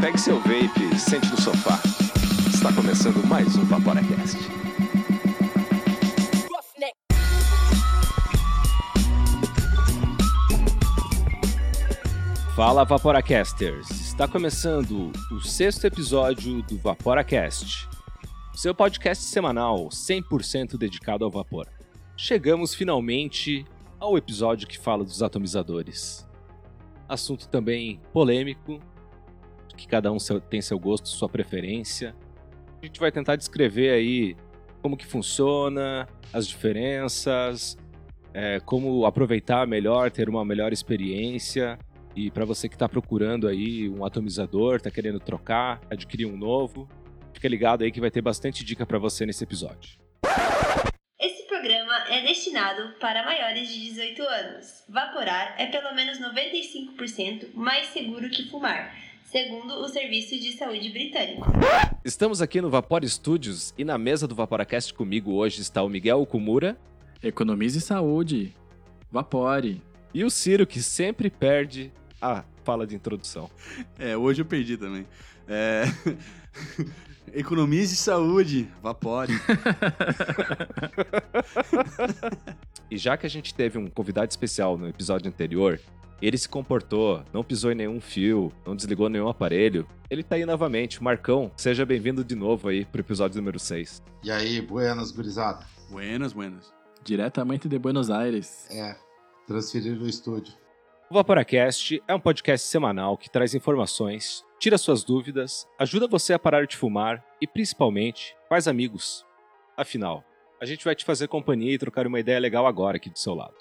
Pegue seu vape, sente no sofá. Está começando mais um Vaporacast. Fala Vaporacasters! Está começando o sexto episódio do Vaporacast, seu podcast semanal 100% dedicado ao vapor. Chegamos finalmente ao episódio que fala dos atomizadores. Assunto também polêmico, que cada um tem seu gosto, sua preferência. A gente vai tentar descrever aí como que funciona, as diferenças, é, como aproveitar melhor, ter uma melhor experiência. E para você que está procurando aí um atomizador, está querendo trocar, adquirir um novo, fica ligado aí que vai ter bastante dica para você nesse episódio. Esse programa é destinado para maiores de 18 anos. Vaporar é pelo menos 95% mais seguro que fumar segundo o Serviço de Saúde Britânico. Estamos aqui no Vapor Studios e na mesa do Vaporacast comigo hoje está o Miguel Kumura. Economize saúde. Vapore. E o Ciro, que sempre perde a fala de introdução. É, hoje eu perdi também. É... Economize saúde, vapore. e já que a gente teve um convidado especial no episódio anterior, ele se comportou, não pisou em nenhum fio, não desligou nenhum aparelho. Ele tá aí novamente. Marcão, seja bem-vindo de novo aí pro episódio número 6. E aí, buenas, gurizada? Buenas, buenas. Diretamente de Buenos Aires. É, transferir no estúdio. O Vaporacast é um podcast semanal que traz informações, tira suas dúvidas, ajuda você a parar de fumar e, principalmente, faz amigos. Afinal, a gente vai te fazer companhia e trocar uma ideia legal agora aqui do seu lado.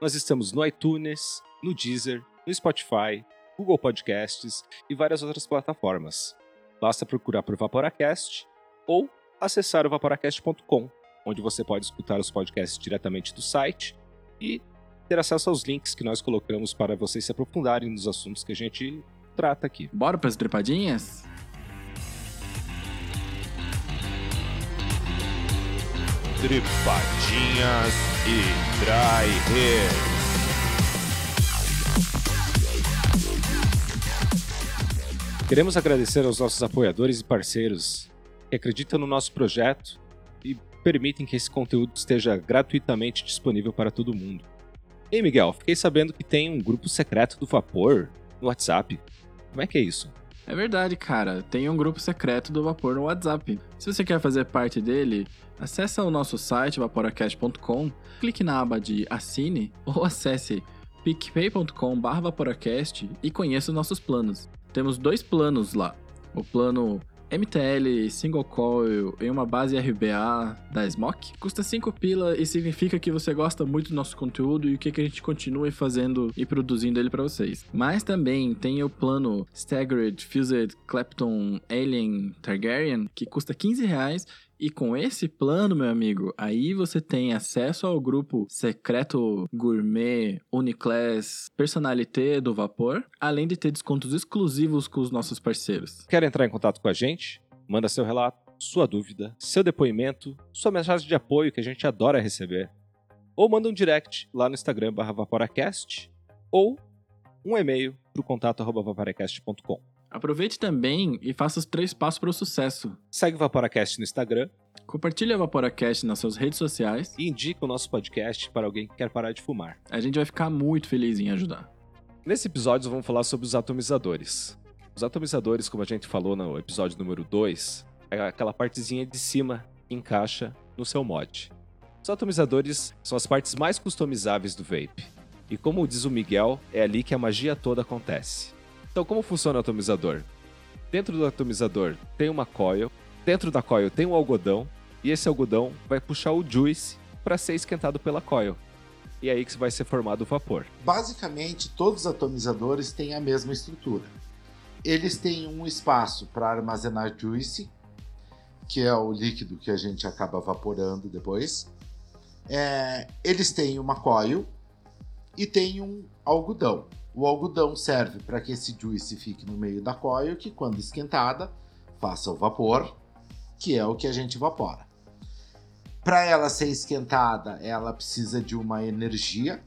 Nós estamos no iTunes, no Deezer, no Spotify, Google Podcasts e várias outras plataformas. Basta procurar por Vaporacast ou acessar o vaporacast.com, onde você pode escutar os podcasts diretamente do site e ter acesso aos links que nós colocamos para vocês se aprofundarem nos assuntos que a gente trata aqui. Bora para as trepadinhas? Tripadinhas e Dry Hair. Queremos agradecer aos nossos apoiadores e parceiros que acreditam no nosso projeto e permitem que esse conteúdo esteja gratuitamente disponível para todo mundo. Ei, Miguel, fiquei sabendo que tem um grupo secreto do Vapor no WhatsApp. Como é que é isso? É verdade, cara. Tem um grupo secreto do Vapor no WhatsApp. Se você quer fazer parte dele, acesse o nosso site vaporacast.com, clique na aba de Assine ou acesse picpay.com/vaporacast e conheça os nossos planos. Temos dois planos lá. O plano MTL Single Coil em uma base RBA da Smoke custa 5 pila e significa que você gosta muito do nosso conteúdo e o que, que a gente continue fazendo e produzindo ele para vocês. Mas também tem o plano Staggered Fused Clapton Alien Targaryen que custa 15 reais e com esse plano, meu amigo, aí você tem acesso ao grupo secreto gourmet Uniclass Personalité do Vapor, além de ter descontos exclusivos com os nossos parceiros. Quer entrar em contato com a gente? Manda seu relato, sua dúvida, seu depoimento, sua mensagem de apoio que a gente adora receber. Ou manda um direct lá no Instagram Vaporacast ou um e-mail para o contato vaporacast.com. Aproveite também e faça os três passos para o sucesso. Segue o Vaporacast no Instagram. Compartilhe o Vaporacast nas suas redes sociais. E indica o nosso podcast para alguém que quer parar de fumar. A gente vai ficar muito feliz em ajudar. Nesse episódio vamos falar sobre os atomizadores. Os atomizadores, como a gente falou no episódio número 2, é aquela partezinha de cima que encaixa no seu mod. Os atomizadores são as partes mais customizáveis do vape. E como diz o Miguel, é ali que a magia toda acontece. Então, como funciona o atomizador? Dentro do atomizador tem uma coil, dentro da coil tem um algodão, e esse algodão vai puxar o juice para ser esquentado pela coil. E é aí que vai ser formado o vapor. Basicamente, todos os atomizadores têm a mesma estrutura. Eles têm um espaço para armazenar juice, que é o líquido que a gente acaba evaporando depois. É, eles têm uma coil e tem um algodão. O algodão serve para que esse juice fique no meio da coil, que quando esquentada, faça o vapor, que é o que a gente evapora. Para ela ser esquentada, ela precisa de uma energia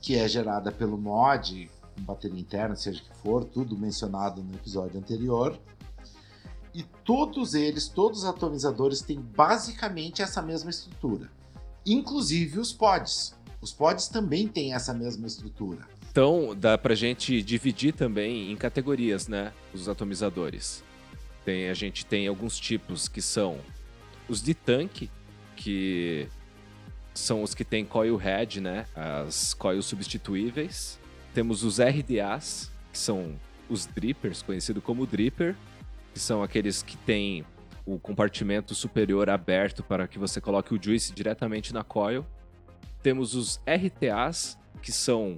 que é gerada pelo mod, bateria interna, seja que for, tudo mencionado no episódio anterior. E todos eles, todos os atomizadores têm basicamente essa mesma estrutura, inclusive os pods. Os pods também têm essa mesma estrutura. Então, dá pra gente dividir também em categorias, né? Os atomizadores. Tem, a gente tem alguns tipos que são os de tanque, que são os que têm coil head, né? As coils substituíveis. Temos os RDAs, que são os drippers, conhecido como dripper, que são aqueles que têm o compartimento superior aberto para que você coloque o juice diretamente na coil. Temos os RTAs, que são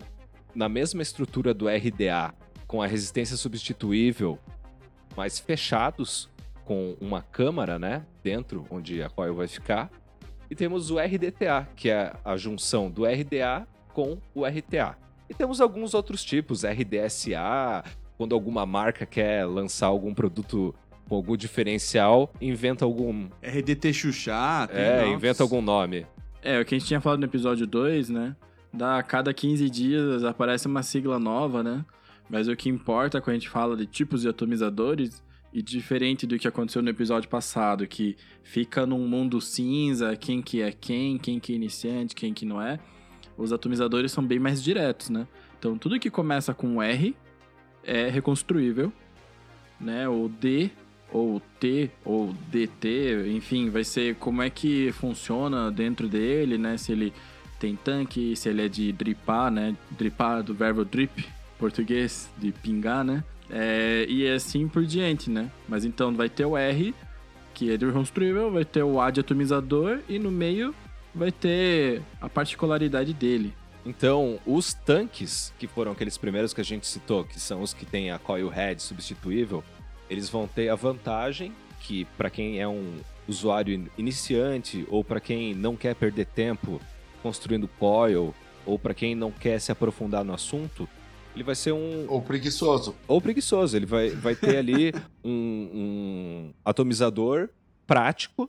na mesma estrutura do RDA, com a resistência substituível, mas fechados com uma câmara, né, dentro onde a coil vai ficar. E temos o RDTA, que é a junção do RDA com o RTA. E temos alguns outros tipos, RDSA, quando alguma marca quer lançar algum produto com algum diferencial, inventa algum. RDT Xuxá. tem- É, nossa. inventa algum nome. É, o que a gente tinha falado no episódio 2, né? Da, a cada 15 dias aparece uma sigla nova, né? Mas o que importa quando a gente fala de tipos de atomizadores, e diferente do que aconteceu no episódio passado, que fica num mundo cinza, quem que é quem, quem que é iniciante, quem que não é, os atomizadores são bem mais diretos, né? Então tudo que começa com R é reconstruível, né? O D ou T ou DT, enfim, vai ser como é que funciona dentro dele, né? Se ele tem tanque, se ele é de dripar, né? Dripar do verbo drip, português, de pingar, né? É, e assim por diante, né? Mas então vai ter o R, que é de reconstruível, vai ter o A de atomizador e no meio vai ter a particularidade dele. Então, os tanques, que foram aqueles primeiros que a gente citou, que são os que têm a coil head substituível, eles vão ter a vantagem que, para quem é um usuário in- iniciante ou para quem não quer perder tempo construindo coil ou para quem não quer se aprofundar no assunto, ele vai ser um Ou preguiçoso. ou preguiçoso. Ele vai, vai ter ali um, um atomizador prático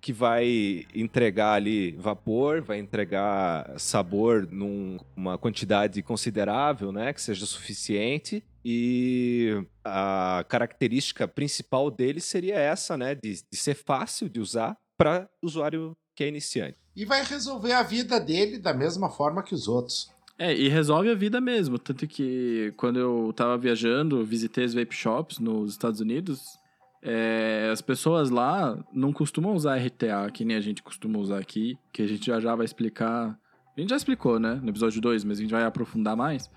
que vai entregar ali vapor, vai entregar sabor numa quantidade considerável, né, que seja suficiente. E a característica principal dele seria essa, né, de, de ser fácil de usar para usuário que é iniciante. E vai resolver a vida dele da mesma forma que os outros. É, e resolve a vida mesmo. Tanto que quando eu tava viajando, visitei as vape shops nos Estados Unidos. é, as pessoas lá não costumam usar RTA, que nem a gente costuma usar aqui, que a gente já já vai explicar. A gente já explicou, né, no episódio 2, mas a gente vai aprofundar mais.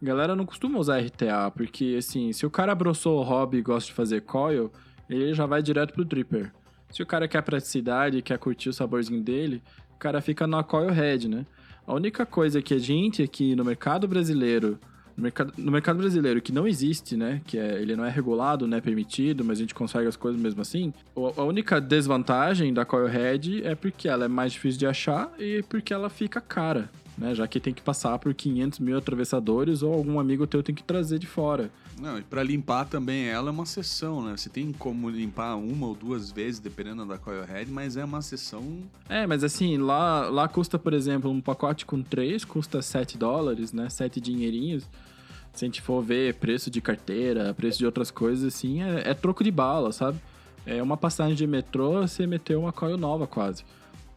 A galera não costuma usar RTA, porque, assim, se o cara abraçou o hobby e gosta de fazer coil, ele já vai direto pro dripper. Se o cara quer praticidade quer curtir o saborzinho dele, o cara fica na coil head, né? A única coisa que a gente aqui no mercado brasileiro, no mercado, no mercado brasileiro que não existe, né? Que é, ele não é regulado, não é permitido, mas a gente consegue as coisas mesmo assim. A única desvantagem da coil head é porque ela é mais difícil de achar e porque ela fica cara, né? Já que tem que passar por 500 mil atravessadores ou algum amigo teu tem que trazer de fora. Não, e pra limpar também ela é uma sessão, né? Você tem como limpar uma ou duas vezes, dependendo da coil head, mas é uma sessão. É, mas assim, lá, lá custa, por exemplo, um pacote com três custa 7 dólares, né? 7 dinheirinhos. Se a gente for ver preço de carteira, preço de outras coisas, assim, é, é troco de bala, sabe? É uma passagem de metrô, você meteu uma coil nova quase.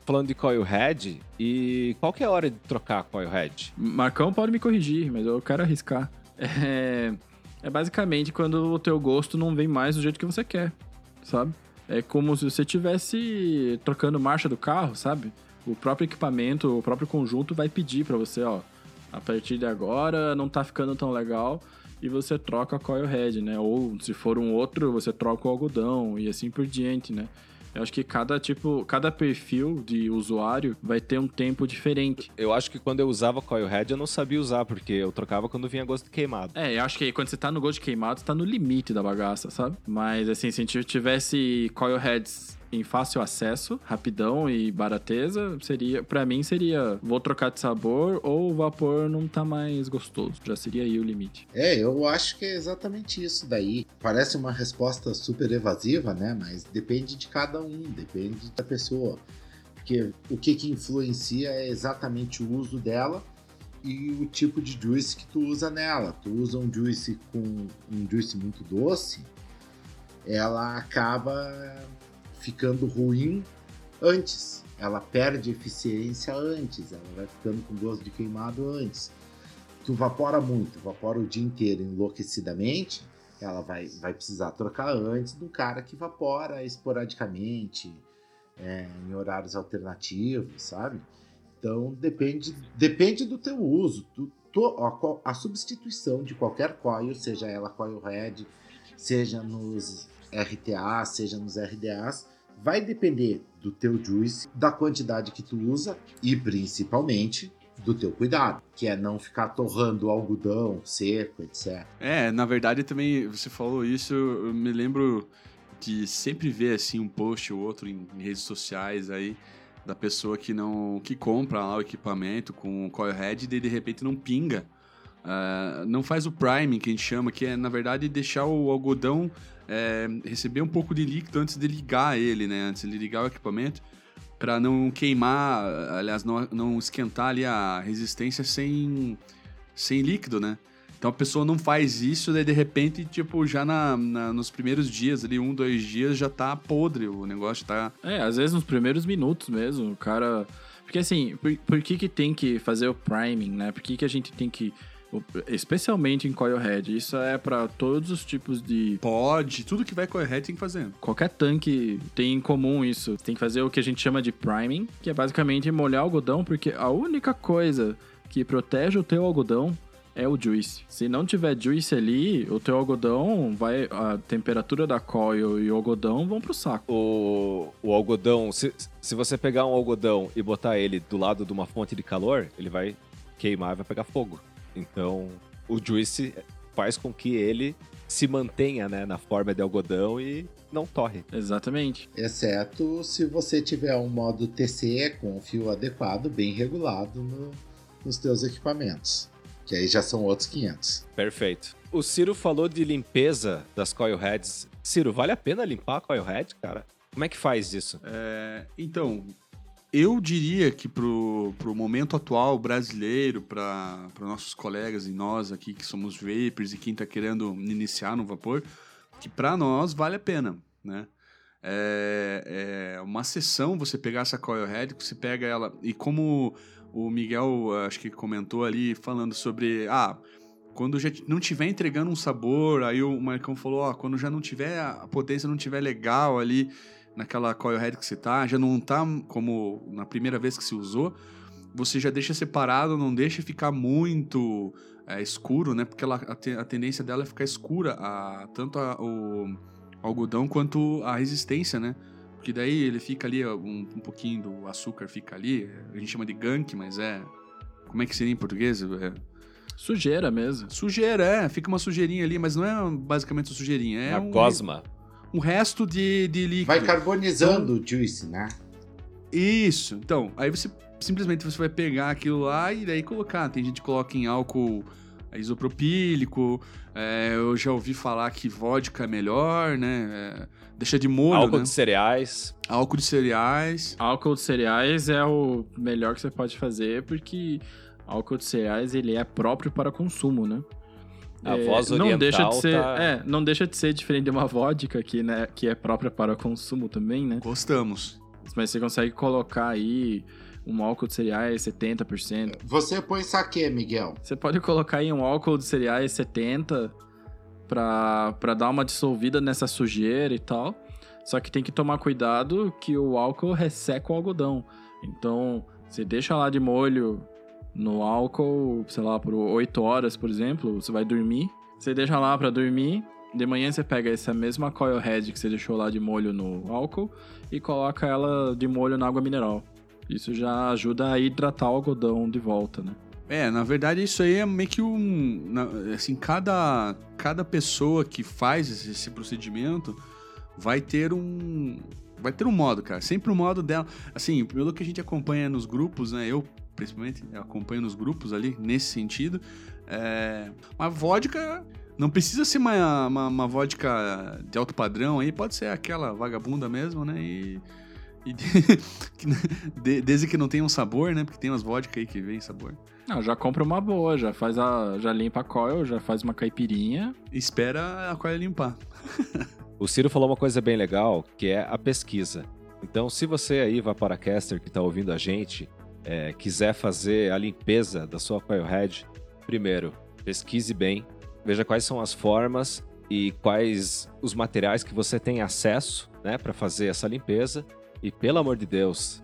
Falando de coil head, e qual que é a hora de trocar coil head? Marcão pode me corrigir, mas eu quero arriscar. É, é basicamente quando o teu gosto não vem mais do jeito que você quer, sabe? É como se você estivesse trocando marcha do carro, sabe? O próprio equipamento, o próprio conjunto vai pedir pra você, ó, a partir de agora não tá ficando tão legal e você troca a coil head, né? Ou se for um outro, você troca o algodão e assim por diante, né? Eu acho que cada tipo, cada perfil de usuário vai ter um tempo diferente. Eu acho que quando eu usava coil head eu não sabia usar, porque eu trocava quando vinha gosto queimado. É, eu acho que quando você tá no gosto queimado, você tá no limite da bagaça, sabe? Mas assim, se a gente tivesse coil heads em fácil acesso, rapidão e barateza, seria, para mim seria vou trocar de sabor ou o vapor não tá mais gostoso. Já seria aí o limite. É, eu acho que é exatamente isso daí. Parece uma resposta super evasiva, né? Mas depende de cada um, depende da pessoa. Porque o que, que influencia é exatamente o uso dela e o tipo de juice que tu usa nela. Tu usa um juice com um juice muito doce, ela acaba ficando ruim antes. Ela perde eficiência antes, ela vai ficando com gosto de queimado antes. Tu vapora muito, vapora o dia inteiro enlouquecidamente, ela vai, vai precisar trocar antes do cara que vapora esporadicamente, é, em horários alternativos, sabe? Então depende, depende do teu uso. Tu, tu, a, a, substituição de qualquer coil, seja ela coil head, seja nos RTA, seja nos RDAs, vai depender do teu juice, da quantidade que tu usa e principalmente do teu cuidado, que é não ficar torrando algodão seco, etc. É, na verdade também você falou isso, eu me lembro de sempre ver assim um post ou outro em redes sociais aí da pessoa que não que compra lá o equipamento com o coil head e de repente não pinga. Uh, não faz o priming que a gente chama, que é na verdade deixar o algodão é, receber um pouco de líquido antes de ligar ele, né? Antes de ligar o equipamento para não queimar, aliás, não, não esquentar ali a resistência sem, sem líquido, né? Então a pessoa não faz isso, daí de repente, tipo, já na, na, nos primeiros dias, ali, um, dois dias, já tá podre, o negócio tá. É, às vezes nos primeiros minutos mesmo, o cara. Porque assim, por, por que, que tem que fazer o priming, né? Por que, que a gente tem que Especialmente em coilhead. Isso é para todos os tipos de. Pode, tudo que vai coilhead tem que fazer. Qualquer tanque tem em comum isso. Tem que fazer o que a gente chama de priming, que é basicamente molhar o algodão, porque a única coisa que protege o teu algodão é o juice. Se não tiver juice ali, o teu algodão vai. A temperatura da coil e o algodão vão pro saco. O, o algodão, se, se você pegar um algodão e botar ele do lado de uma fonte de calor, ele vai queimar e vai pegar fogo. Então, o Juice faz com que ele se mantenha né, na forma de algodão e não torre. Exatamente. Exceto se você tiver um modo TC com um fio adequado, bem regulado no, nos teus equipamentos. Que aí já são outros 500. Perfeito. O Ciro falou de limpeza das coil heads. Ciro, vale a pena limpar a coil head, cara? Como é que faz isso? É, então, eu diria que pro, pro momento atual brasileiro, para nossos colegas e nós aqui que somos vapers e quem está querendo iniciar no vapor, que para nós vale a pena, né? É, é, uma sessão você pegar essa coil head, você pega ela e como o Miguel acho que comentou ali falando sobre ah quando já não tiver entregando um sabor, aí o Marcão falou, ó, quando já não tiver a potência não tiver legal ali, naquela coil head que você tá, já não tá como na primeira vez que se usou, você já deixa separado, não deixa ficar muito é, escuro, né? Porque ela, a, te, a, tendência dela é ficar escura, a, tanto a, o algodão quanto a resistência, né? Porque daí ele fica ali, um, um pouquinho do açúcar fica ali, a gente chama de gunk, mas é... Como é que seria em português? É... Sujeira mesmo. Sujeira, é. Fica uma sujeirinha ali, mas não é basicamente uma sujeirinha. É uma um, gosma um resto de, de líquido. Vai carbonizando então, o juice, né? Isso. Então, aí você simplesmente você vai pegar aquilo lá e daí colocar. Tem gente que coloca em álcool isopropílico. É, eu já ouvi falar que vodka é melhor, né? É, deixa de molho, Álcool né? de cereais. Álcool de cereais. Álcool de cereais é o melhor que você pode fazer porque álcool de cereais ele é próprio para consumo, né? A é, voz oriental não deixa de ser, tá... é, não deixa de ser diferente de uma vodka que, né, que é própria para consumo também, né? Gostamos. Mas você consegue colocar aí um álcool de cereais 70%. Você põe saque, Miguel? Você pode colocar aí um álcool de cereais 70 para para dar uma dissolvida nessa sujeira e tal. Só que tem que tomar cuidado que o álcool resseca o algodão. Então, você deixa lá de molho no álcool, sei lá, por 8 horas, por exemplo, você vai dormir, você deixa lá para dormir, de manhã você pega essa mesma coil head que você deixou lá de molho no álcool e coloca ela de molho na água mineral. Isso já ajuda a hidratar o algodão de volta, né? É, na verdade isso aí é meio que um, assim, cada cada pessoa que faz esse, esse procedimento vai ter um vai ter um modo, cara. Sempre o um modo dela. Assim, pelo que a gente acompanha nos grupos, né? Eu principalmente, eu acompanho nos grupos ali, nesse sentido. É, uma vodka não precisa ser uma, uma, uma, vodka de alto padrão aí, pode ser aquela vagabunda mesmo, né? E, E de- desde que não tenha um sabor, né? Porque tem umas vodka aí que vem sabor. Não, já compra uma boa, já faz a. já limpa a coil, já faz uma caipirinha. Espera a coil limpar. O Ciro falou uma coisa bem legal, que é a pesquisa. Então, se você aí, Vaporacaster, que está ouvindo a gente, é, quiser fazer a limpeza da sua coilhead, primeiro, pesquise bem, veja quais são as formas e quais os materiais que você tem acesso, né, para fazer essa limpeza. E pelo amor de Deus,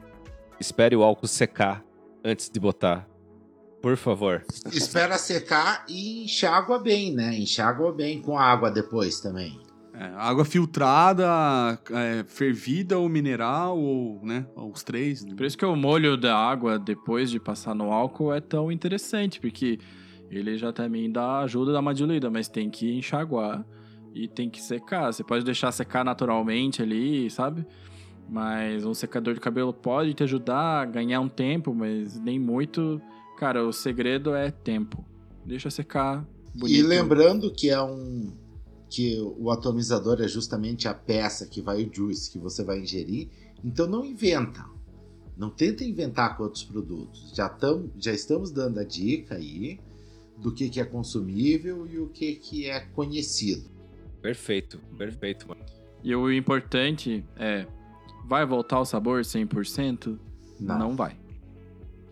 espere o álcool secar antes de botar. Por favor. Espera secar e enxágua bem, né? Enxágua bem com água depois também. É, água filtrada, é, fervida ou mineral, ou, né? ou Os três. Por isso que o molho da água depois de passar no álcool é tão interessante, porque ele já também dá ajuda da uma diluída, mas tem que enxaguar e tem que secar. Você pode deixar secar naturalmente ali, sabe? Mas um secador de cabelo pode te ajudar a ganhar um tempo, mas nem muito. Cara, o segredo é tempo. Deixa secar. E bonito. lembrando que é um que o atomizador é justamente a peça que vai o juice que você vai ingerir, então não inventa. Não tenta inventar com outros produtos. Já, tam, já estamos dando a dica aí do que, que é consumível e o que, que é conhecido. Perfeito, perfeito, mano. E o importante é: vai voltar o sabor 100%? Não. Não vai.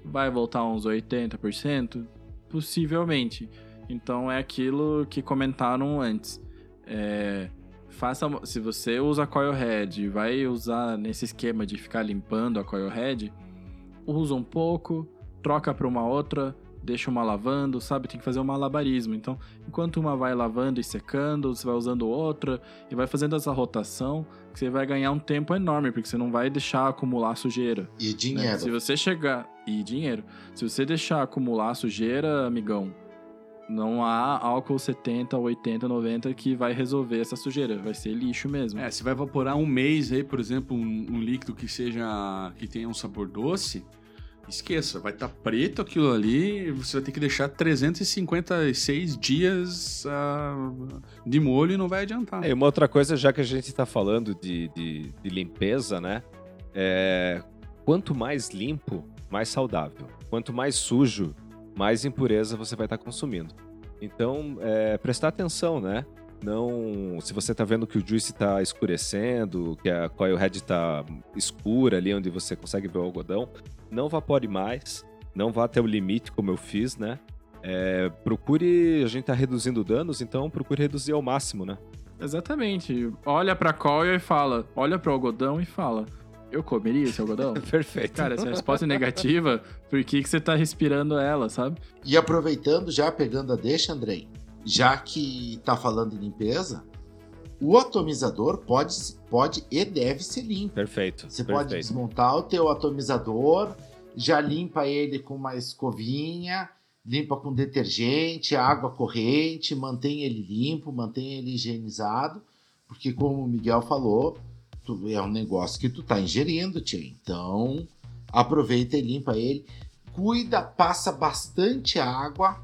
Vai voltar uns 80%? Possivelmente. Então é aquilo que comentaram antes. É, faça, se você usa coil head e vai usar nesse esquema de ficar limpando a coil head, usa um pouco, troca para uma outra, deixa uma lavando, sabe? Tem que fazer um malabarismo. Então, enquanto uma vai lavando e secando, você vai usando outra e vai fazendo essa rotação, que você vai ganhar um tempo enorme, porque você não vai deixar acumular sujeira. E né? dinheiro. Se você chegar. E dinheiro. Se você deixar acumular sujeira, amigão, não há álcool 70, 80, 90 que vai resolver essa sujeira. Vai ser lixo mesmo. É, se vai evaporar um mês aí, por exemplo, um, um líquido que seja. que tenha um sabor doce, esqueça, vai estar preto aquilo ali, você vai ter que deixar 356 dias ah, de molho e não vai adiantar. É, e uma outra coisa, já que a gente está falando de, de, de limpeza, né? É, quanto mais limpo, mais saudável. Quanto mais sujo, mais impureza você vai estar consumindo. Então, é, prestar atenção, né? Não, se você está vendo que o juice está escurecendo, que a coil head está escura ali onde você consegue ver o algodão, não vapore mais, não vá até o limite como eu fiz, né? É, procure, a gente está reduzindo danos, então procure reduzir ao máximo, né? Exatamente. Olha pra coil e fala. Olha pro algodão e fala. Eu comeria esse algodão? Perfeito. Cara, se a resposta é negativa, por que, que você tá respirando ela, sabe? E aproveitando, já pegando a deixa, Andrei, já que tá falando em limpeza, o atomizador pode, pode e deve ser limpo. Perfeito. Você perfeito. pode desmontar o teu atomizador, já limpa ele com uma escovinha, limpa com detergente, água corrente, mantém ele limpo, mantém ele higienizado, porque como o Miguel falou, tu- é um negócio que tu tá ingerindo, tia. Então, aproveita e limpa ele. Cuida, passa bastante água,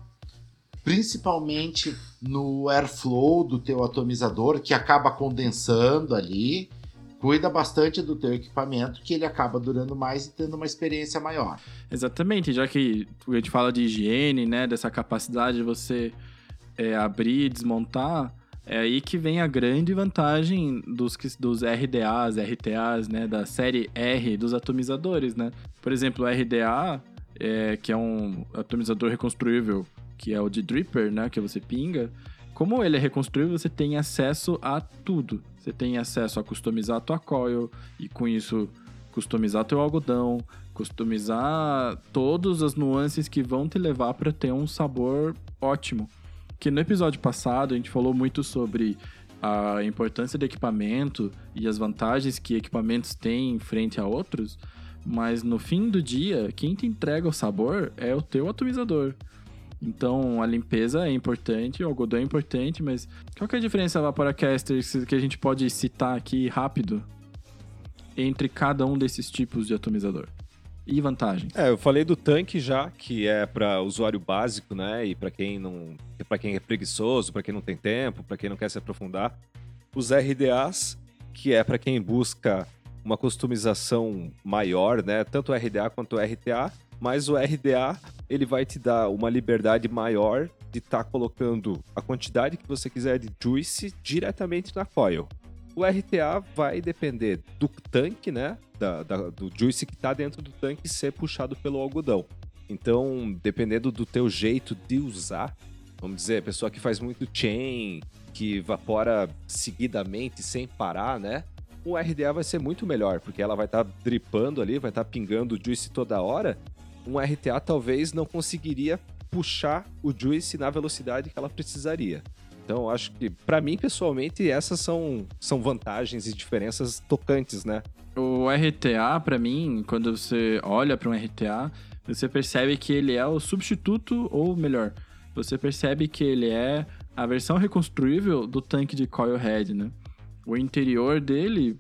principalmente no airflow do teu atomizador, que acaba condensando ali. Cuida bastante do teu equipamento, que ele acaba durando mais e tendo uma experiência maior. Exatamente, já que a gente fala de higiene, né? Dessa capacidade de você é, abrir e desmontar, é aí que vem a grande vantagem dos, dos RDAs, RTAs, né? Da série R dos atomizadores, né? Por exemplo, o RDA, é, que é um atomizador reconstruível, que é o de Dripper, né? Que você pinga. Como ele é reconstruível, você tem acesso a tudo. Você tem acesso a customizar a tua coil e com isso customizar teu algodão, customizar todas as nuances que vão te levar para ter um sabor ótimo. Que no episódio passado a gente falou muito sobre a importância do equipamento e as vantagens que equipamentos têm frente a outros, mas no fim do dia, quem te entrega o sabor é o teu atomizador. Então a limpeza é importante, o algodão é importante, mas qual que é a diferença Vaporacaster que a gente pode citar aqui rápido entre cada um desses tipos de atomizador? E vantagens? É, eu falei do tanque já, que é para usuário básico, né? E para quem não, para quem é preguiçoso, para quem não tem tempo, para quem não quer se aprofundar. Os RDAs, que é para quem busca uma customização maior, né? Tanto o RDA quanto o RTA, mas o RDA ele vai te dar uma liberdade maior de estar tá colocando a quantidade que você quiser de juice diretamente na coil. O RTA vai depender do tanque, né? Da, da, do juice que está dentro do tanque ser puxado pelo algodão. Então, dependendo do teu jeito de usar, vamos dizer, pessoa que faz muito chain, que evapora seguidamente sem parar, né? O RDA vai ser muito melhor, porque ela vai estar tá dripando ali, vai estar tá pingando o juice toda hora. Um RTA talvez não conseguiria puxar o juice na velocidade que ela precisaria. Então, acho que, para mim, pessoalmente, essas são, são vantagens e diferenças tocantes, né? O RTA, para mim, quando você olha para um RTA, você percebe que ele é o substituto, ou melhor, você percebe que ele é a versão reconstruível do tanque de coil head, né? O interior dele,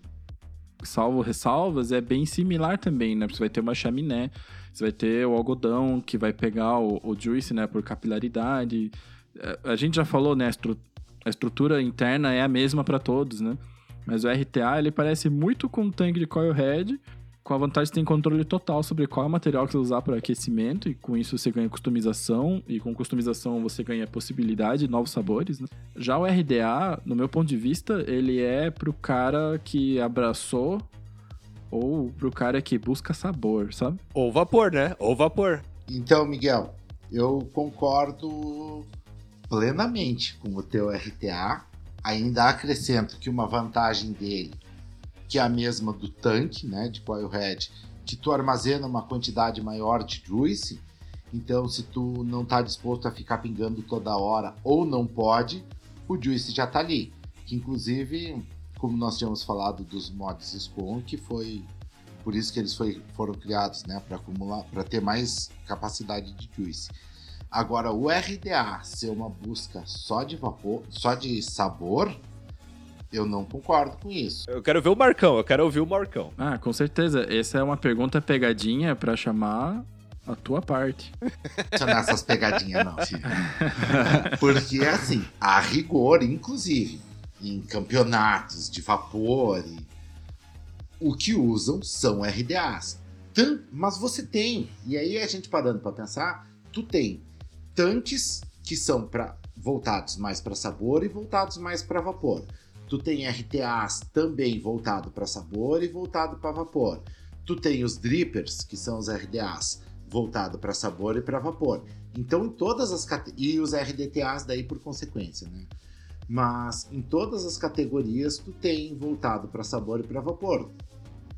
salvo ressalvas, é bem similar também, né? Você vai ter uma chaminé, você vai ter o algodão que vai pegar o, o juice, né, por capilaridade. É, a gente já falou, né, a, estru a estrutura interna é a mesma para todos, né? Mas o RTA, ele parece muito com o tanque de coil head, com a vantagem de ter controle total sobre qual é o material que você usar para aquecimento, e com isso você ganha customização, e com customização você ganha possibilidade, novos sabores. Né? Já o RDA, no meu ponto de vista, ele é pro cara que abraçou ou pro cara que busca sabor, sabe? Ou vapor, né? Ou vapor. Então, Miguel, eu concordo plenamente com o teu RTA. Ainda acrescento que uma vantagem dele que é a mesma do tanque, né, de coilhead, que tu armazena uma quantidade maior de juice. Então, se tu não está disposto a ficar pingando toda hora ou não pode, o juice já está ali. Que inclusive, como nós tínhamos falado dos mods SCON, que foi por isso que eles foi, foram criados, né, para acumular, para ter mais capacidade de juice. Agora, o RDA ser uma busca só de vapor, só de sabor, eu não concordo com isso. Eu quero ver o Marcão, eu quero ouvir o Marcão. Ah, com certeza. Essa é uma pergunta pegadinha para chamar a tua parte. Deixa nessas pegadinhas, não, filho. Porque, assim, a rigor, inclusive, em campeonatos de vapor, o que usam são RDAs. Mas você tem, e aí a gente parando para pensar, tu tem tanques que são para voltados mais para sabor e voltados mais para vapor. Tu tem RTAs também voltado para sabor e voltado para vapor. Tu tem os drippers, que são os RDAs, voltado para sabor e para vapor. Então, em todas as e os RDTAs daí por consequência, né? Mas em todas as categorias tu tem voltado para sabor e para vapor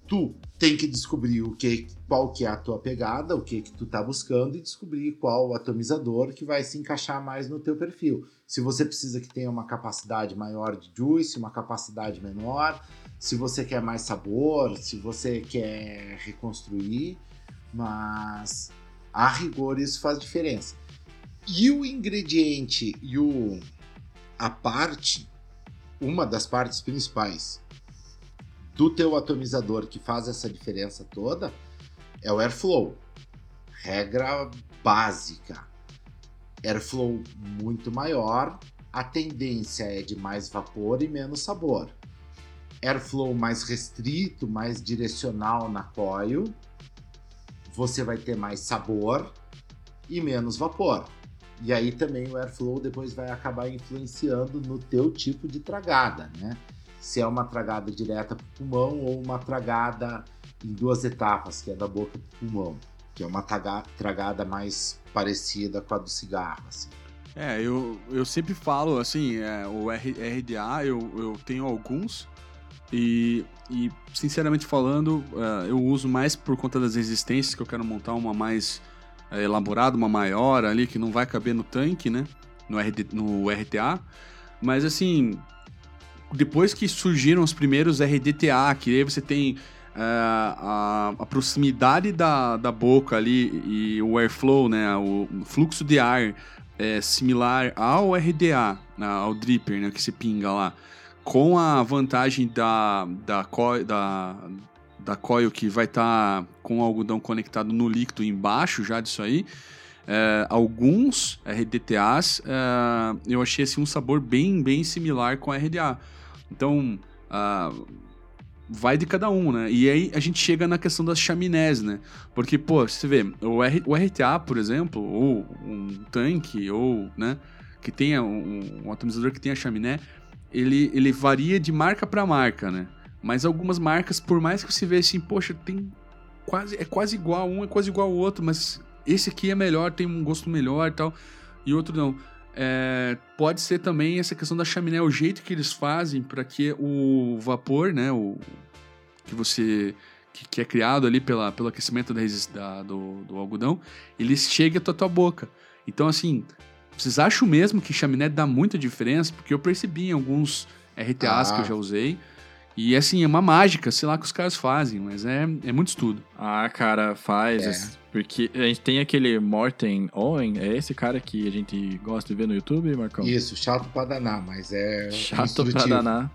tu tem que descobrir o que, qual que é a tua pegada, o que que tu tá buscando e descobrir qual o atomizador que vai se encaixar mais no teu perfil. Se você precisa que tenha uma capacidade maior de juice, uma capacidade menor, se você quer mais sabor, se você quer reconstruir, mas a rigor isso faz diferença. E o ingrediente e o a parte, uma das partes principais do teu atomizador que faz essa diferença toda é o airflow. Regra básica. Airflow muito maior, a tendência é de mais vapor e menos sabor. Airflow mais restrito, mais direcional na coil, você vai ter mais sabor e menos vapor. E aí também o airflow depois vai acabar influenciando no teu tipo de tragada, né? Se é uma tragada direta para o pulmão ou uma tragada em duas etapas, que é da boca para o pulmão, que é uma tragada mais parecida com a do cigarro. Assim. É, eu, eu sempre falo assim, é, o RDA eu, eu tenho alguns e, e sinceramente falando, uh, eu uso mais por conta das resistências, que eu quero montar uma mais uh, elaborada, uma maior ali, que não vai caber no tanque, né? No, RD, no RTA. Mas assim, depois que surgiram os primeiros RDTA, que aí você tem uh, a, a, proximidade da, da boca ali e o airflow, né, o fluxo de ar é similar ao RDA, né, ao dripper, né, que se pinga lá, com a vantagem da, da, coil, da, da coil que vai estar tá com o algodão conectado no líquido embaixo já disso aí, é, alguns RDTAs é, eu achei assim, um sabor bem, bem similar com RDA. Então, vai de cada um, né? E aí a gente chega na questão das chaminés, né? Porque, pô, você vê, o, R, o RTA, por exemplo, ou um tanque, ou, né, que tenha um, um atomizador que tenha chaminé, ele, ele varia de marca para marca, né? Mas algumas marcas, por mais que você veja assim, poxa, tem quase é quase igual, um é quase igual ao outro, mas esse aqui é melhor, tem um gosto melhor e tal, e outro não. É, pode ser também essa questão da chaminé, o jeito que eles fazem para que o vapor, né, o que você que, que é criado ali pela, pelo aquecimento da, da, do, do algodão, ele chegue à tua, tua boca. Então, assim, vocês acham mesmo que chaminé dá muita diferença? Porque eu percebi em alguns RTAs ah. que eu ah. já usei. E assim, é uma mágica, sei lá, que os caras fazem, mas é, é muito estudo. Ah, cara, faz. É. Porque a gente tem aquele Morten Owen, é esse cara que a gente gosta de ver no YouTube, Marcão? Isso, chato pra danar, mas é. Chato pra danar.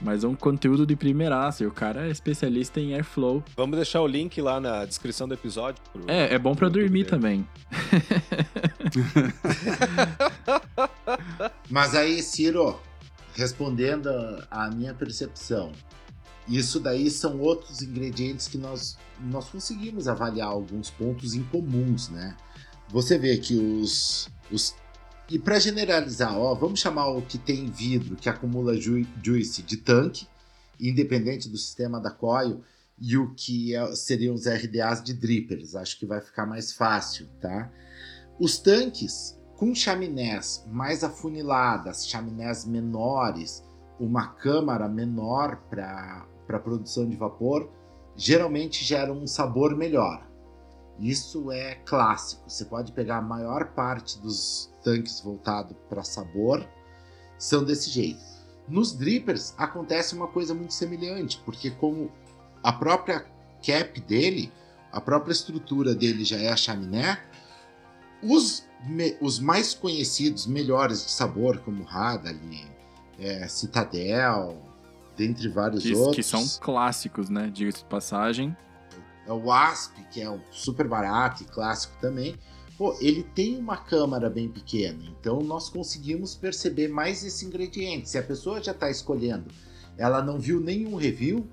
Mas é um conteúdo de primeiraça, e o cara é especialista em Airflow. Vamos deixar o link lá na descrição do episódio. Pro, é, é bom para dormir também. Mas aí, Ciro, respondendo a minha percepção, isso daí são outros ingredientes que nós, nós conseguimos avaliar alguns pontos incomuns, né? Você vê que os, os e para generalizar, ó, vamos chamar o que tem vidro, que acumula ju juice de tanque, independente do sistema da coil, e o que é, seriam os RDAs de drippers. Acho que vai ficar mais fácil, tá? Os tanques com chaminés mais afuniladas, chaminés menores, uma câmara menor para produção de vapor, geralmente geram um sabor melhor. Isso é clássico. Você pode pegar a maior parte dos tanques voltados para sabor, são desse jeito. Nos drippers acontece uma coisa muito semelhante, porque como a própria cap dele, a própria estrutura dele já é a chaminé, os, me, os mais conhecidos, melhores de sabor, como Hadali, é, Citadel, dentre vários que, outros. Que são clássicos, né? Diga-se de passagem. É o Asp, que é um super barato e clássico também. Pô, ele tem uma câmara bem pequena, então nós conseguimos perceber mais esse ingrediente. Se a pessoa já está escolhendo, ela não viu nenhum review,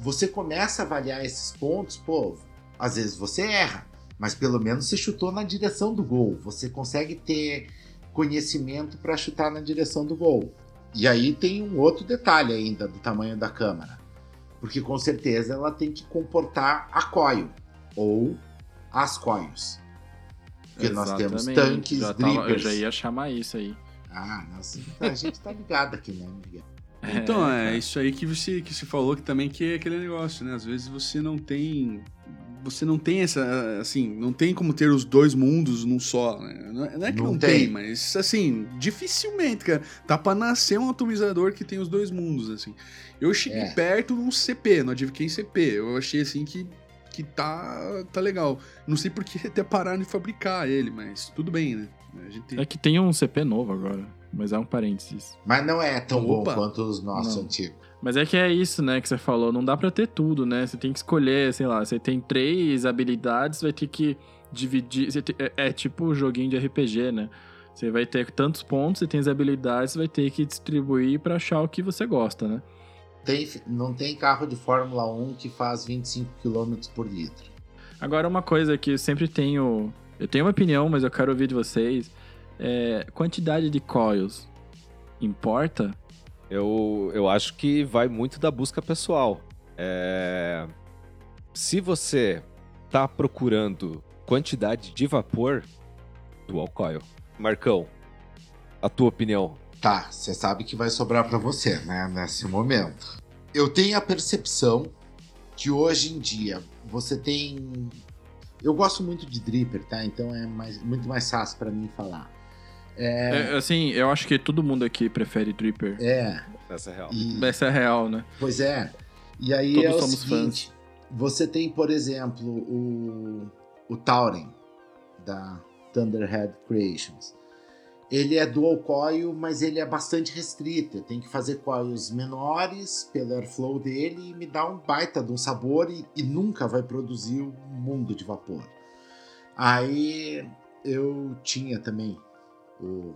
você começa a avaliar esses pontos, pô, às vezes você erra, mas pelo menos você chutou na direção do gol. Você consegue ter conhecimento para chutar na direção do gol. E aí tem um outro detalhe ainda do tamanho da câmera porque com certeza ela tem que comportar a coil ou as coils. Porque Exatamente. nós temos tanques, já tava, Eu já ia chamar isso aí. Ah, nossa, a gente tá ligado aqui, né, Miguel? Então, é, é isso aí que você, que você falou que também que é aquele negócio, né? Às vezes você não tem você não tem essa, assim, não tem como ter os dois mundos num só, né? Não é, não é que não, não tem. tem. mas, assim, dificilmente, cara. Tá pra nascer um atomizador que tem os dois mundos, assim. Eu cheguei é. perto num CP, no Advocacy CP. Eu achei, assim, que, que tá, tá legal. Não sei por que até pararam de fabricar ele, mas tudo bem, né? Tem... É que tem um CP novo agora, mas é um parênteses. Mas não é tão Opa. bom quanto os nossos antigos. Mas é que é isso, né, que você falou. Não dá para ter tudo, né? Você tem que escolher, sei lá, você tem três habilidades, vai ter que dividir. Tem, é, é, tipo um joguinho de RPG, né? Você vai ter tantos pontos, você tem as habilidades, você vai ter que distribuir para achar o que você gosta, né? Tem, não tem carro de Fórmula 1 que faz 25 km por litro. Agora, uma coisa que eu sempre tenho. Eu tenho uma opinião, mas eu quero ouvir de vocês. É, quantidade de coils importa? Eu, eu acho que vai muito da busca pessoal. É... Se você tá procurando quantidade de vapor, dual coil. Marcão, a tua opinião? Tá, você sabe que vai sobrar para você, né, nesse momento. Eu tenho a percepção que hoje em dia você tem eu gosto muito de dripper, tá? Então é mais, muito mais fácil para mim falar. É... é... assim, eu acho que todo mundo aqui prefere Dripper. É. Essa é real. E... Essa é real, né? Pois é. E aí Todos é o somos seguinte, fãs. você tem, por exemplo, o, o Tauren, da Thunderhead Creations. Ele é dual coil, mas ele é bastante restrito. Tem que fazer coils menores pelo airflow dele e me dá um baita de um sabor e, e nunca vai produzir um mundo de vapor. Aí eu tinha também o,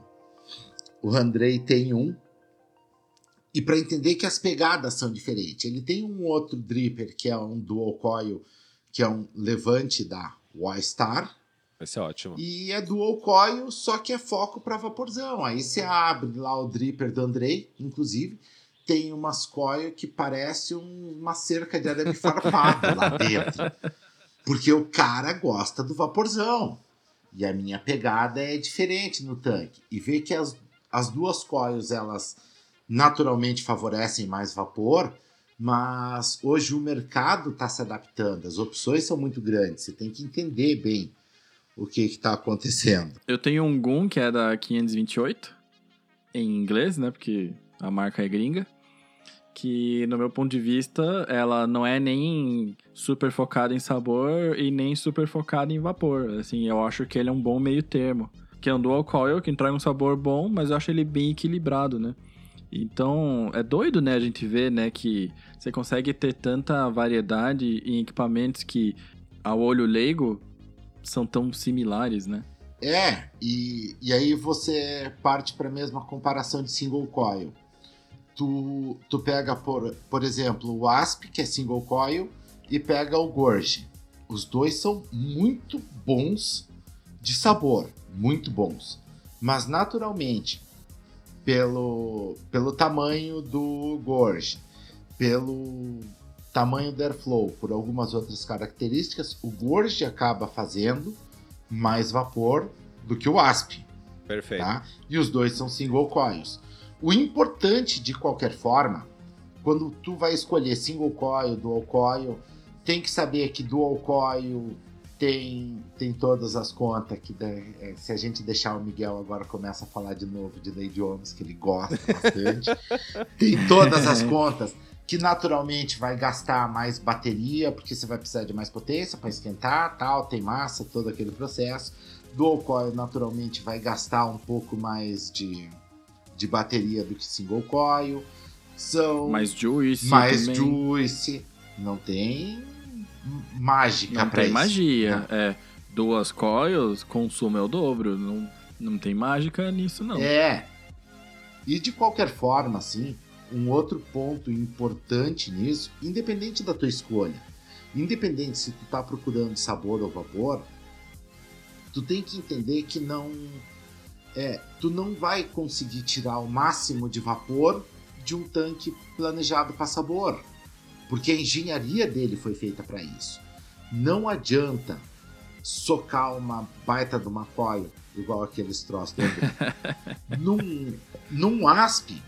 o Andrei tem um. e para entender que as pegadas são diferentes. Ele tem um outro dripper que é um dual coil, que é um levante da Y-Star. Vai ser ótimo. E é dual coil, só que é foco para vaporzão. Aí você abre lá o dripper do Andrei, inclusive, tem umas coil que parece um- uma cerca de arame farpado lá dentro. Porque o cara gosta do vaporzão. E a minha pegada é diferente no tanque. E ver que as, as duas coils, elas naturalmente favorecem mais vapor, mas hoje o mercado está se adaptando, as opções são muito grandes, você tem que entender bem o que está acontecendo. Eu tenho um Gun que é da 528, em inglês, né? Porque a marca é gringa. Que, no meu ponto de vista, ela não é nem super focada em sabor e nem super focada em vapor. Assim, eu acho que ele é um bom meio termo. Que é um dual coil, que entrega um sabor bom, mas eu acho ele bem equilibrado, né? Então, é doido, né, a gente ver, né, que você consegue ter tanta variedade em equipamentos que, ao olho leigo, são tão similares, né? É, e, e aí você parte para a mesma comparação de single coil. Tu, tu pega, por, por exemplo, o ASP, que é single coil, e pega o Gorge. Os dois são muito bons de sabor, muito bons. Mas naturalmente, pelo, pelo tamanho do Gorge, pelo tamanho do airflow, por algumas outras características, o Gorge acaba fazendo mais vapor do que o ASP, Perfeito. tá? E os dois são single coils. O importante, de qualquer forma, quando tu vai escolher single coil, dual coil, tem que saber que dual coil tem, tem todas as contas que da- é, se a gente deixar o Miguel agora começa a falar de novo de Lady Jones, que ele gosta bastante. tem todas as contas que naturalmente vai gastar mais bateria, porque você vai precisar de mais potência para esquentar, tal, tem massa, todo aquele processo. Dual coil naturalmente vai gastar um pouco mais de, de bateria do que single coil. São Mais juice mais também. juice, não tem mágica Não pra tem isso. magia. É, duas coils, consumo é o dobro. Não, não tem mágica nisso, não. É. E de qualquer forma, assim, um outro ponto importante nisso, independente da tua escolha, independente se tu tá procurando sabor ou vapor, tu tem que entender que não é, tu não vai conseguir tirar o máximo de vapor de um tanque planejado para sabor, porque a engenharia dele foi feita para isso. Não adianta socar uma baita de uma coil, igual aqueles troços num, num ASP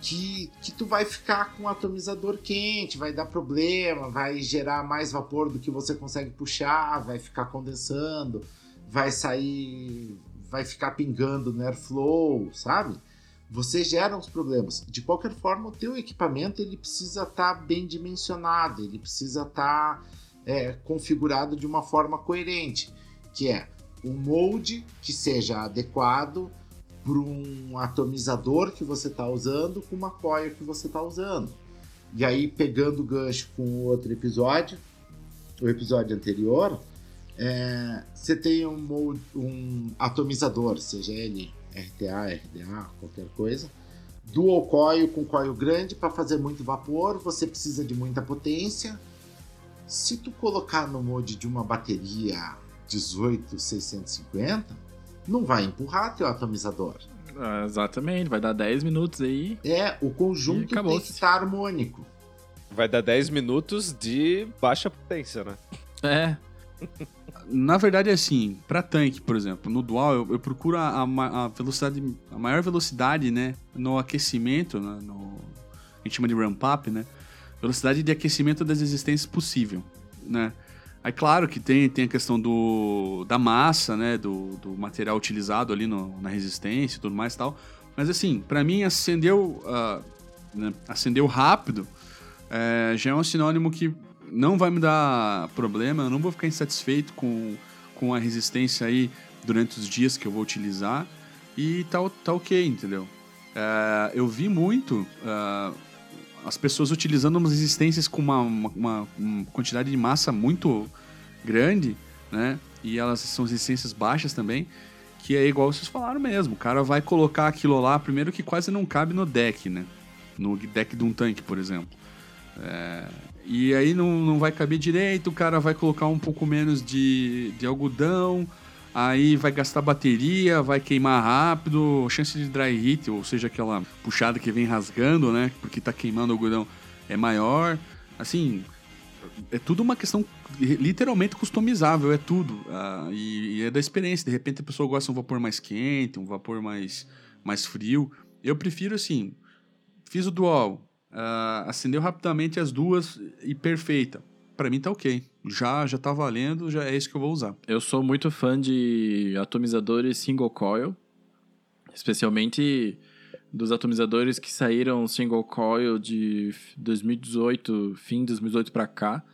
que, que tu vai ficar com um atomizador quente, vai dar problema, vai gerar mais vapor do que você consegue puxar, vai ficar condensando, vai sair, vai ficar pingando no airflow, sabe? Você gera uns problemas. De qualquer forma, o teu equipamento ele precisa estar bem dimensionado, ele precisa estar é, configurado de uma forma coerente, que é um molde que seja adequado para um atomizador que você está usando com uma coil que você está usando. E aí, pegando o gancho com outro episódio, o episódio anterior, é, você tem um, molde- um atomizador, seja ele RTA, RDA, qualquer coisa, dual coil com coil grande para fazer muito vapor, você precisa de muita potência. Se tu colocar no molde de uma bateria 18650, não vai empurrar teu atomizador. Ah, exatamente, vai dar 10 minutos aí. É, o conjunto tem que estar harmônico. Vai dar 10 minutos de baixa potência, né? É, Na verdade, é assim, pra tanque, por exemplo, no dual, eu, eu procuro a, a velocidade, a maior velocidade, né, no aquecimento, né, no, a gente chama de ramp up, né, velocidade de aquecimento das existências possível, né. Aí, claro que tem, tem a questão do, da massa, né, do, do material utilizado ali no- na resistência e tudo mais e tal, mas assim, pra mim, acendeu, ah, né, acendeu rápido, é, já é um sinônimo que não vai me dar problema, eu não vou ficar insatisfeito com, com a resistência aí durante os dias que eu vou utilizar e tá, tá ok, entendeu? É, eu vi muito é, as pessoas utilizando umas resistências com uma, uma, uma- quantidade de massa muito grande, né? E elas são resistências baixas também, que é igual vocês falaram mesmo. O cara vai colocar aquilo lá, primeiro que quase não cabe no deck, né? no deck de um tanque, por exemplo. É, e aí não, não vai caber direito, o cara vai colocar um pouco menos de, de algodão, aí vai gastar bateria, vai queimar rápido, chance de dry hit, ou seja, aquela puxada que vem rasgando, né? Porque tá queimando o algodão, é maior. Assim, é tudo uma questão literalmente customizável, é tudo. Uh, e, e, é da experiência. De repente a pessoa gosta de um vapor mais quente, um vapor mais, mais frio. Eu prefiro assim, fiz o dual, uh, acendeu rapidamente as duas e perfeita. Para mim tá ok. Já já tá valendo, já é isso que eu vou usar. Eu sou muito fã de atomizadores single coil, especialmente dos atomizadores que saíram single coil de 2018, fim de 2018 para cá.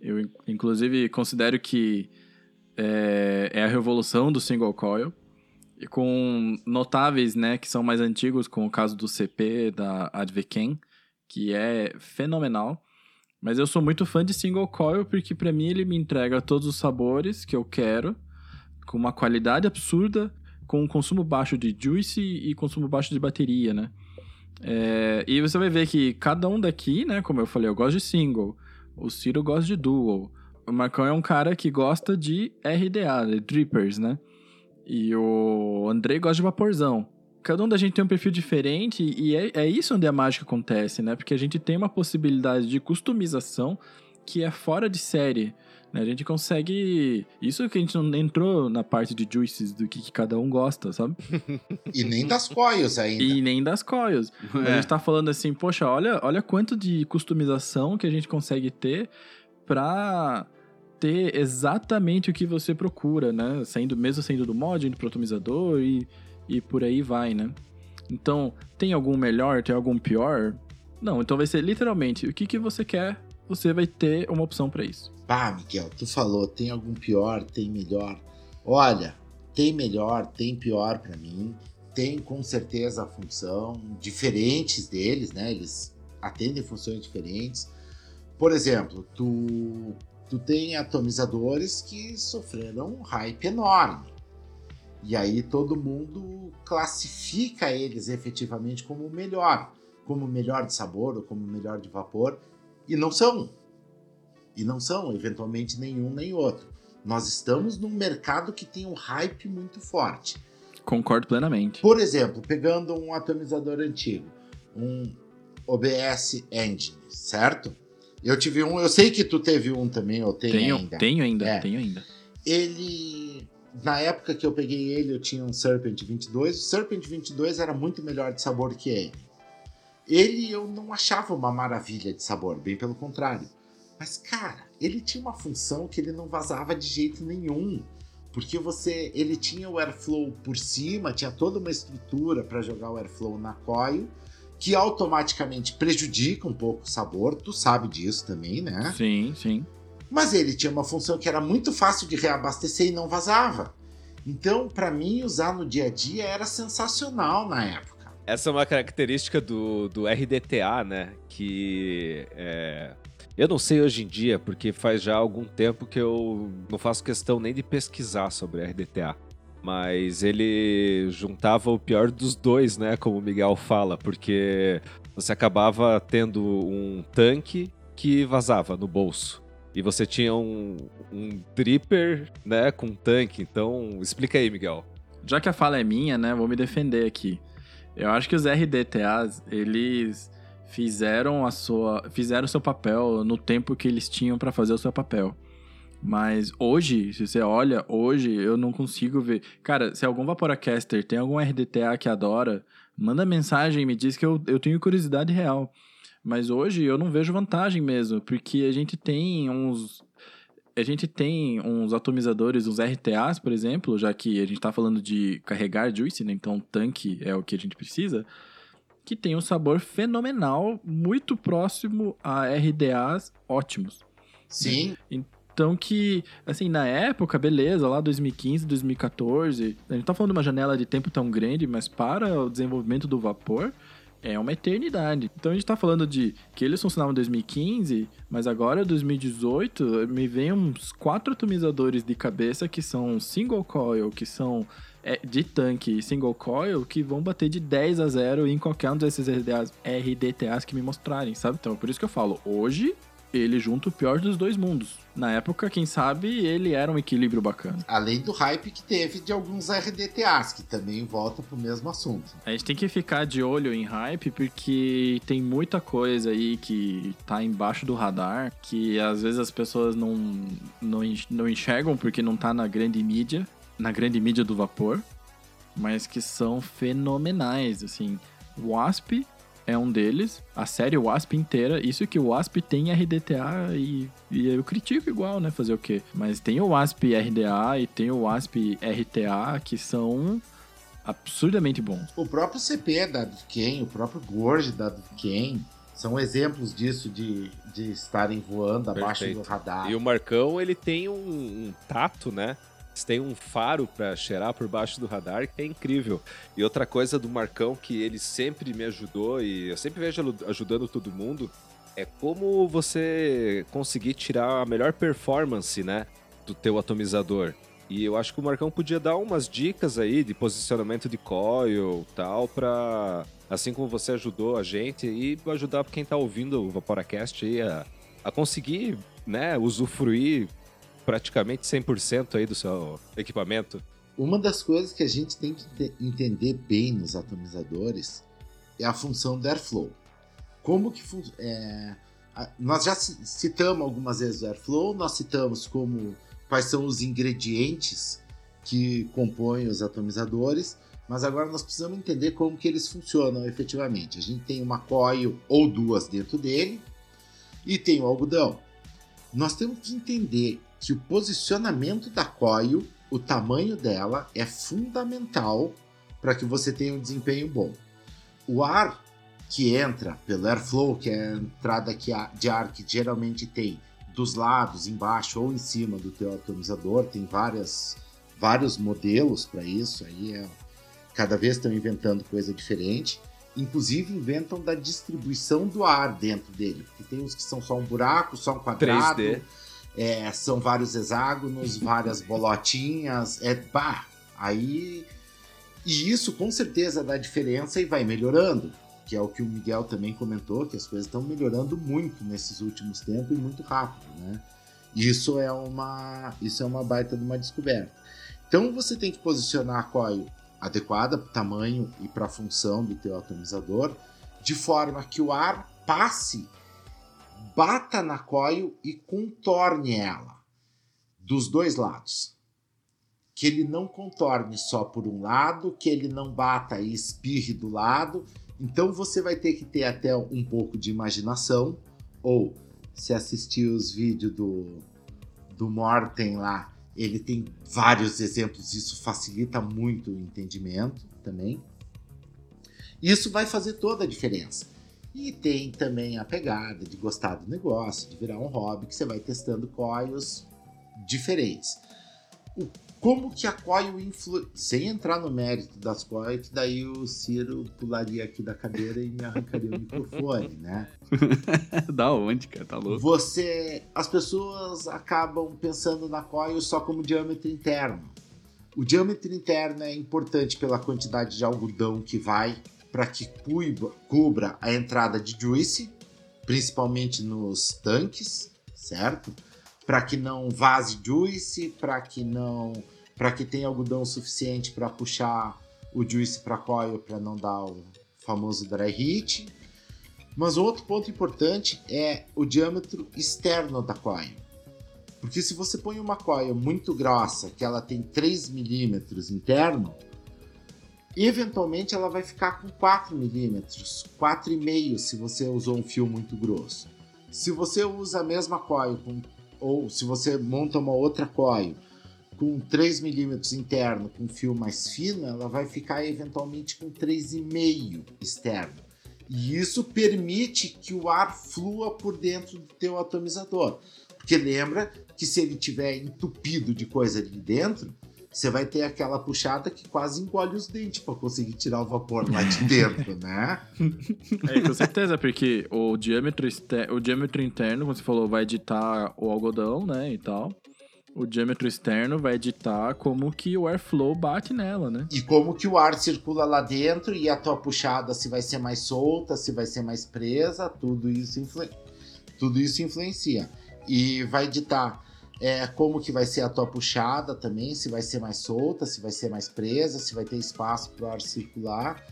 Eu, inclusive, considero que é, é, a revolução do single coil. E com notáveis, né, que são mais antigos, como o caso do CP, da Advecam, que é fenomenal. Mas eu sou muito fã de single coil porque para mim ele me entrega todos os sabores que eu quero, com uma qualidade absurda, com um consumo baixo de juice e consumo baixo de bateria, né? É, e você vai ver que cada um daqui, né? Como eu falei, eu gosto de single. O Ciro gosta de dual. O Marcão é um cara que gosta de RDA, de drippers, né? E o Andrei gosta de vaporzão. Cada um da gente tem um perfil diferente e é, é isso onde a mágica acontece, né? Porque a gente tem uma possibilidade de customização que é fora de série. Né? A gente consegue. Isso que a gente não entrou na parte de juices do que, que cada um gosta, sabe? e nem das coils ainda. E nem das coils. É. A gente tá falando assim, poxa, olha, olha quanto de customização que a gente consegue ter pra ter exatamente o que você procura, né? Saindo, mesmo saindo do mod, indo pro atomizador e, e por aí vai, né? Então, tem algum melhor, tem algum pior? Não, então vai ser literalmente o que, que você quer você vai ter uma opção para isso. Pá, Miguel, tu falou, tem algum pior, tem melhor. Olha, tem melhor, tem pior para mim. Tem com certeza a função, diferentes deles, né? Eles atendem funções diferentes. Por exemplo, tu, tu tem atomizadores que sofreram um hype enorme. E aí todo mundo classifica eles efetivamente como o melhor, como o melhor de sabor ou como o melhor de vapor. E não são. E não são, eventualmente, nenhum nem outro. Nós estamos num mercado que tem um hype muito forte. Concordo plenamente. Por exemplo, pegando um atomizador antigo, um OBS Engine, certo? Eu tive um, eu sei que tu teve um também, ou tem tenho, ainda. Tenho ainda, é. tenho ainda. Ele, na época que eu peguei ele, eu tinha um Serpent 22. O Serpent 22 era muito melhor de sabor que ele. Ele eu não achava uma maravilha de sabor, bem pelo contrário. Mas, cara, ele tinha uma função que ele não vazava de jeito nenhum. Porque você, ele tinha o airflow por cima, tinha toda uma estrutura para jogar o airflow na coil, que automaticamente prejudica um pouco o sabor. Tu sabe disso também, né? Sim, sim. Mas ele tinha uma função que era muito fácil de reabastecer e não vazava. Então, para mim, usar no dia a dia era sensacional na época. Essa é uma característica do, do RDTA, né? Que é... Eu não sei hoje em dia, porque faz já algum tempo que eu não faço questão nem de pesquisar sobre RDTA. Mas ele juntava o pior dos dois, né? Como o Miguel fala, porque você acabava tendo um tanque que vazava no bolso. E você tinha um, um né, com tanque. Então, explica aí, Miguel. Já que a fala é minha, né, vou me defender aqui. Eu acho que os RDTAs, eles fizeram a sua, fizeram o seu papel no tempo que eles tinham para fazer o seu papel. Mas hoje, se você olha, hoje eu não consigo ver. Cara, se algum Vaporacaster tem algum RDTA que adora, manda mensagem e me diz que eu, eu tenho curiosidade real. Mas hoje eu não vejo vantagem mesmo, porque a gente tem uns a gente tem uns atomizadores, uns RTAs, por exemplo, já que a gente está falando de carregar juice, né? então tanque é o que a gente precisa, que tem um sabor fenomenal, muito próximo a RDAs ótimos. Sim. Então que, assim, na época, beleza, lá 2015, 2014, a gente tá falando de uma janela de tempo tão grande, mas para o desenvolvimento do vapor, é uma eternidade. Então a gente tá falando de que eles funcionavam em 2015, mas agora 2018 me vem uns quatro atomizadores de cabeça que são single coil, que são é, de tanque single coil que vão bater de 10 a 0 em qualquer um desses RDAs, RDTAs que me mostrarem, sabe? Então é por isso que eu falo, hoje ele junta o pior dos dois mundos. Na época, quem sabe, ele era um equilíbrio bacana. Além do hype que teve de alguns RDTAs, que também volta pro mesmo assunto. A gente tem que ficar de olho em hype, porque tem muita coisa aí que tá embaixo do radar, que às vezes as pessoas não, não, não enxergam porque não tá na grande mídia, na grande mídia do vapor, mas que são fenomenais, assim. Wasp é um deles. A série Wasp inteira. Isso que o Wasp tem RDTA e, e eu critico igual, né? Fazer o quê? Mas tem o Wasp RDA e tem o Wasp RTA que são absurdamente bons. O próprio CP da Duquesne, o próprio Gorge da Duquesne, são exemplos disso de, de estarem voando abaixo Perfeito. do radar. E o Marcão, ele tem um, um tato, né? Tem um faro pra cheirar por baixo do radar que é incrível. E outra coisa do Marcão que ele sempre me ajudou e eu sempre vejo ajudando todo mundo é como você conseguir tirar a melhor performance, né, do teu atomizador. E eu acho que o Marcão podia dar umas dicas aí de posicionamento de coil, tal, pra assim como você ajudou a gente e ajudar quem tá ouvindo o Vaporacast aí a, a conseguir, né, usufruir praticamente 100% aí do seu equipamento. Uma das coisas que a gente tem que te- entender bem nos atomizadores é a função do airflow. Como que é, nós já ci- citamos algumas vezes o airflow, nós citamos como quais são os ingredientes que compõem os atomizadores, mas agora nós precisamos entender como que eles funcionam efetivamente. A gente tem uma coil ou duas dentro dele e tem o algodão. Nós temos que entender que o posicionamento da coil o tamanho dela é fundamental para que você tenha um desempenho bom. O ar que entra pelo airflow, que é a entrada de ar que geralmente tem dos lados, embaixo ou em cima do teu atomizador, tem várias, vários modelos para isso. Aí é, cada vez estão inventando coisa diferente. Inclusive inventam da distribuição do ar dentro dele, porque tem uns que são só um buraco, só um quadrado. 3D. É, são vários hexágonos, várias bolotinhas, é pá, aí e isso com certeza dá diferença e vai melhorando, que é o que o Miguel também comentou, que as coisas estão melhorando muito nesses últimos tempos e muito rápido, né? Isso é uma isso é uma baita de uma descoberta. Então você tem que posicionar a coil adequada para o tamanho e para a função do teu atomizador, de forma que o ar passe bata na coil e contorne ela dos dois lados. Que ele não contorne só por um lado, que ele não bata e espirre do lado. Então você vai ter que ter até um pouco de imaginação, ou se assistir os vídeos do, do Morten lá, ele tem vários exemplos, isso facilita muito o entendimento também. Isso vai fazer toda a diferença. E tem também a pegada de gostar do negócio, de virar um hobby, que você vai testando coils diferentes. O, como que a coil influi... Sem entrar no mérito das coils, que daí o Ciro pularia aqui da cadeira e me arrancaria o microfone, né? da onde, cara? Tá louco? Você... As pessoas acabam pensando na coil só como diâmetro interno. O diâmetro interno é importante pela quantidade de algodão que vai para que cuiba- cubra a entrada de juice, principalmente nos tanques, certo? Para que não vaze juice, para que não, para que tenha algodão suficiente para puxar o juice para coil para não dar o famoso dry heat. Mas outro ponto importante é o diâmetro externo da coil. Porque se você põe uma coil muito grossa, que ela tem 3 milímetros interno, eventualmente ela vai ficar com 4 milímetros, 4,5 se você usou um fio muito grosso. Se você usa a mesma coil, com, ou se você monta uma outra coil com 3 milímetros interno, com fio mais fino, ela vai ficar eventualmente com 3,5 externo. E isso permite que o ar flua por dentro do teu atomizador. Porque lembra que se ele tiver entupido de coisa ali dentro, você vai ter aquela puxada que quase engole os dentes para conseguir tirar o vapor lá de dentro, né? É, com certeza, porque o diâmetro, o diâmetro interno, como você falou, vai editar o algodão, né, e tal. O diâmetro externo vai editar como que o airflow bate nela, né? E como que o ar circula lá dentro e a tua puxada se vai ser mais solta, se vai ser mais presa, tudo isso, influ... tudo isso influencia. E vai editar é, como que vai ser a tua puxada também, se vai ser mais solta, se vai ser mais presa, se vai ter espaço para o ar circular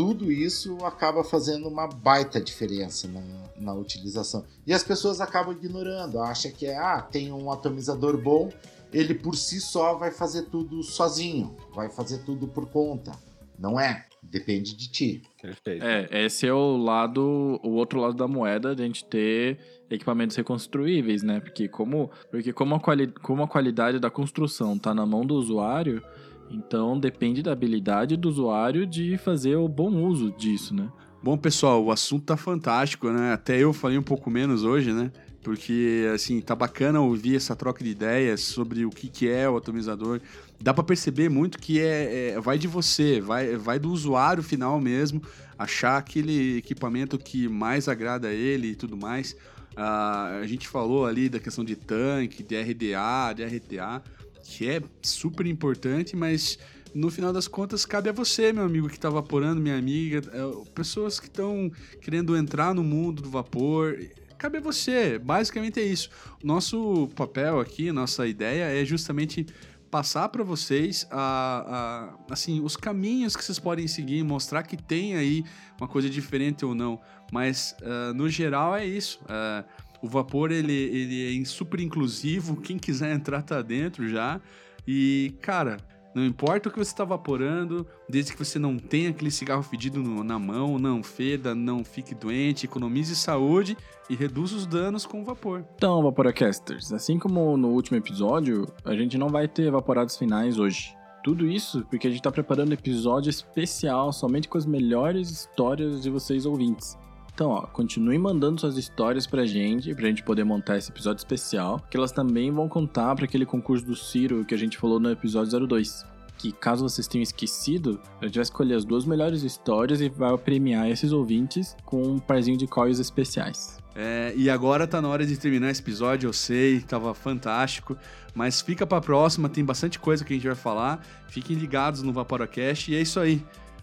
tudo isso acaba fazendo uma baita diferença na, na utilização. E as pessoas acabam ignorando, acha que é, ah, tem um atomizador bom, ele por si só vai fazer tudo sozinho, vai fazer tudo por conta. Não é, depende de ti. Perfeito. É, esse é o lado, o outro lado da moeda de a gente ter equipamentos reconstruíveis, né? Porque como, porque como a, quali, como a qualidade da construção está na mão do usuário, então depende da habilidade do usuário de fazer o bom uso disso, né? Bom, pessoal, o assunto tá fantástico, né? Até eu falei um pouco menos hoje, né? Porque, assim, tá bacana ouvir essa troca de ideias sobre o que, que é o atomizador. Dá para perceber muito que é, é, vai de você, vai, vai do usuário final mesmo, achar aquele equipamento que mais agrada a ele e tudo mais. Uh, a gente falou ali da questão de tanque, de RDA, de RTA que é super importante, mas no final das contas cabe a você, meu amigo que está vaporando, minha amiga, é, pessoas que estão querendo entrar no mundo do vapor. Cabe a você, basicamente é isso. Nosso papel aqui, nossa ideia é justamente passar para vocês a, a, assim os caminhos que vocês podem seguir, mostrar que tem aí uma coisa diferente ou não. Mas uh, no geral é isso. Uh, o vapor ele, ele é super inclusivo, quem quiser entrar tá dentro já. E, cara, não importa o que você está vaporando, desde que você não tenha aquele cigarro fedido no, na mão, não feda, não fique doente, economize saúde e reduza os danos com o vapor. Então, Vaporacasters, assim como no último episódio, a gente não vai ter vaporados finais hoje. Tudo isso porque a gente está preparando um episódio especial somente com as melhores histórias de vocês ouvintes. Então, ó, continue mandando suas histórias pra gente, pra gente poder montar esse episódio especial, que elas também vão contar para aquele concurso do Ciro que a gente falou no episódio 02. Que caso vocês tenham esquecido, a gente vai escolher as duas melhores histórias e vai premiar esses ouvintes com um parzinho de coils especiais. É, e agora tá na hora de terminar esse episódio, eu sei, tava fantástico, mas fica pra próxima, tem bastante coisa que a gente vai falar. Fiquem ligados no Vaporacast e é isso aí.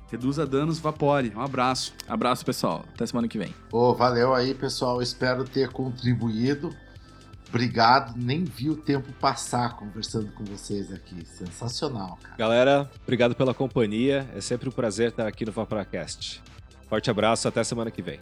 Reduza danos, vapore. Um abraço. Abraço, pessoal. Até semana que vem. Oh, valeu aí, pessoal. Espero ter contribuído. Obrigado. Nem vi o tempo passar conversando com vocês aqui. Sensacional, cara. Galera, obrigado pela companhia. É sempre um prazer estar aqui no Vaporacast. Forte abraço, até semana que vem.